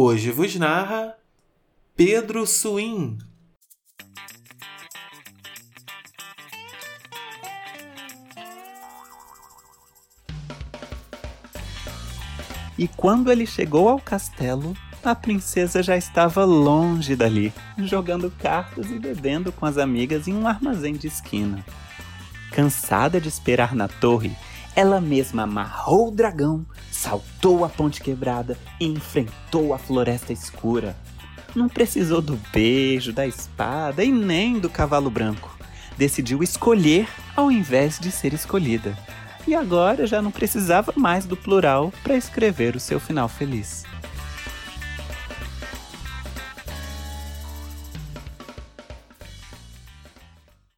Hoje vos narra Pedro Suim. E quando ele chegou ao castelo, a princesa já estava longe dali, jogando cartas e bebendo com as amigas em um armazém de esquina. Cansada de esperar na torre, ela mesma amarrou o dragão, saltou a ponte quebrada e enfrentou a floresta escura. Não precisou do beijo, da espada e nem do cavalo branco. Decidiu escolher ao invés de ser escolhida. E agora já não precisava mais do plural para escrever o seu final feliz.